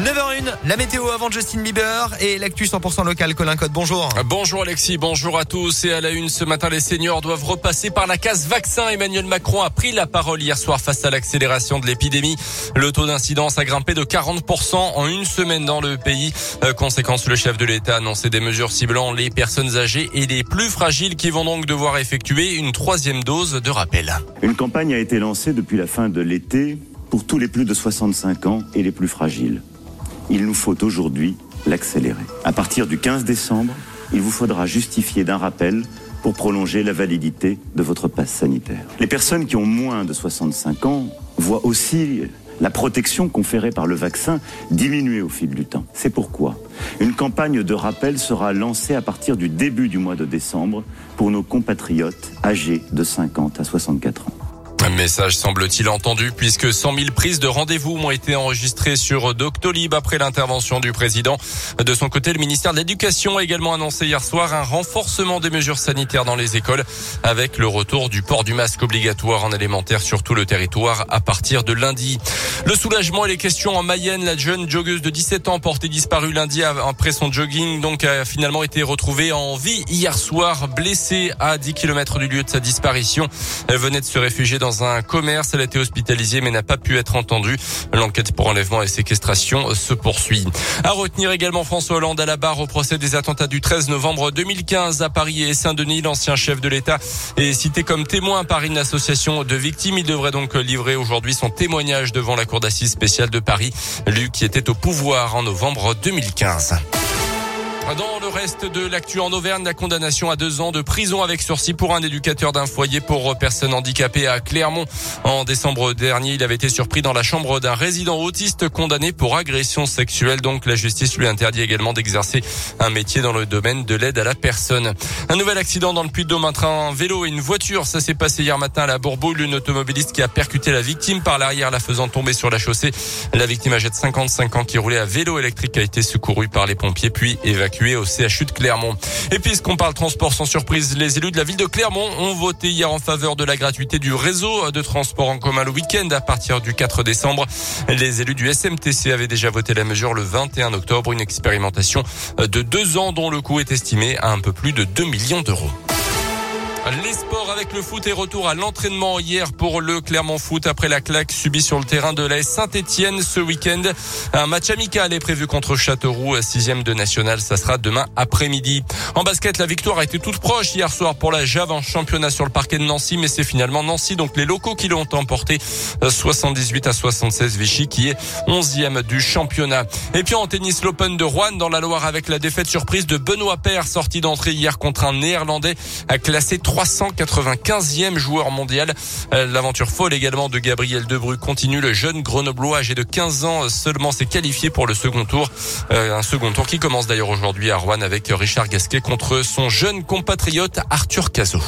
9h01, la météo avant Justin Bieber et l'actu 100% local. Colin Code, bonjour. Bonjour Alexis, bonjour à tous. Et à la une ce matin, les seniors doivent repasser par la case vaccin. Emmanuel Macron a pris la parole hier soir face à l'accélération de l'épidémie. Le taux d'incidence a grimpé de 40% en une semaine dans le pays. Euh, conséquence, le chef de l'État a annoncé des mesures ciblant les personnes âgées et les plus fragiles qui vont donc devoir effectuer une troisième dose de rappel. Une campagne a été lancée depuis la fin de l'été pour tous les plus de 65 ans et les plus fragiles il nous faut aujourd'hui l'accélérer. À partir du 15 décembre, il vous faudra justifier d'un rappel pour prolonger la validité de votre passe sanitaire. Les personnes qui ont moins de 65 ans voient aussi la protection conférée par le vaccin diminuer au fil du temps. C'est pourquoi une campagne de rappel sera lancée à partir du début du mois de décembre pour nos compatriotes âgés de 50 à 64 ans. Un message semble-t-il entendu puisque 100 000 prises de rendez-vous ont été enregistrées sur Doctolib après l'intervention du président. De son côté, le ministère de l'Éducation a également annoncé hier soir un renforcement des mesures sanitaires dans les écoles avec le retour du port du masque obligatoire en élémentaire sur tout le territoire à partir de lundi. Le soulagement et les questions en Mayenne, la jeune joggeuse de 17 ans portée disparue lundi après son jogging donc a finalement été retrouvée en vie hier soir blessée à 10 km du lieu de sa disparition. Elle venait de se réfugier dans dans un commerce. Elle a été hospitalisée mais n'a pas pu être entendue. L'enquête pour enlèvement et séquestration se poursuit. À retenir également François Hollande à la barre au procès des attentats du 13 novembre 2015 à Paris et Saint-Denis. L'ancien chef de l'État est cité comme témoin par une association de victimes. Il devrait donc livrer aujourd'hui son témoignage devant la cour d'assises spéciale de Paris, lui qui était au pouvoir en novembre 2015. Dans le reste de l'actu en Auvergne, la condamnation à deux ans de prison avec sursis pour un éducateur d'un foyer pour personnes handicapées à Clermont. En décembre dernier, il avait été surpris dans la chambre d'un résident autiste condamné pour agression sexuelle. Donc la justice lui interdit également d'exercer un métier dans le domaine de l'aide à la personne. Un nouvel accident dans le Puy-de-Dôme, un train, un vélo et une voiture. Ça s'est passé hier matin à la Bourboule. Une automobiliste qui a percuté la victime par l'arrière, la faisant tomber sur la chaussée. La victime âgée de 55 ans qui roulait à vélo électrique a été secourue par les pompiers puis évacuée Et puisqu'on parle transport sans surprise, les élus de la ville de Clermont ont voté hier en faveur de la gratuité du réseau de transport en commun le week-end à partir du 4 décembre. Les élus du SMTC avaient déjà voté la mesure le 21 octobre, une expérimentation de deux ans dont le coût est estimé à un peu plus de 2 millions d'euros. Les sports avec le foot et retour à l'entraînement hier pour le Clermont Foot après la claque subie sur le terrain de la Saint-Etienne ce week-end. Un match amical est prévu contre Châteauroux, sixième de national. Ça sera demain après-midi. En basket, la victoire a été toute proche hier soir pour la Jave en championnat sur le parquet de Nancy, mais c'est finalement Nancy, donc les locaux qui l'ont emporté 78 à 76 Vichy qui est onzième du championnat. Et puis en tennis, l'Open de Rouen dans la Loire avec la défaite surprise de Benoît Paire sorti d'entrée hier contre un néerlandais classé 395e joueur mondial. Euh, l'aventure folle également de Gabriel Debru continue. Le jeune grenoblois âgé de 15 ans seulement s'est qualifié pour le second tour. Euh, un second tour qui commence d'ailleurs aujourd'hui à Rouen avec Richard Gasquet contre son jeune compatriote Arthur Cazot.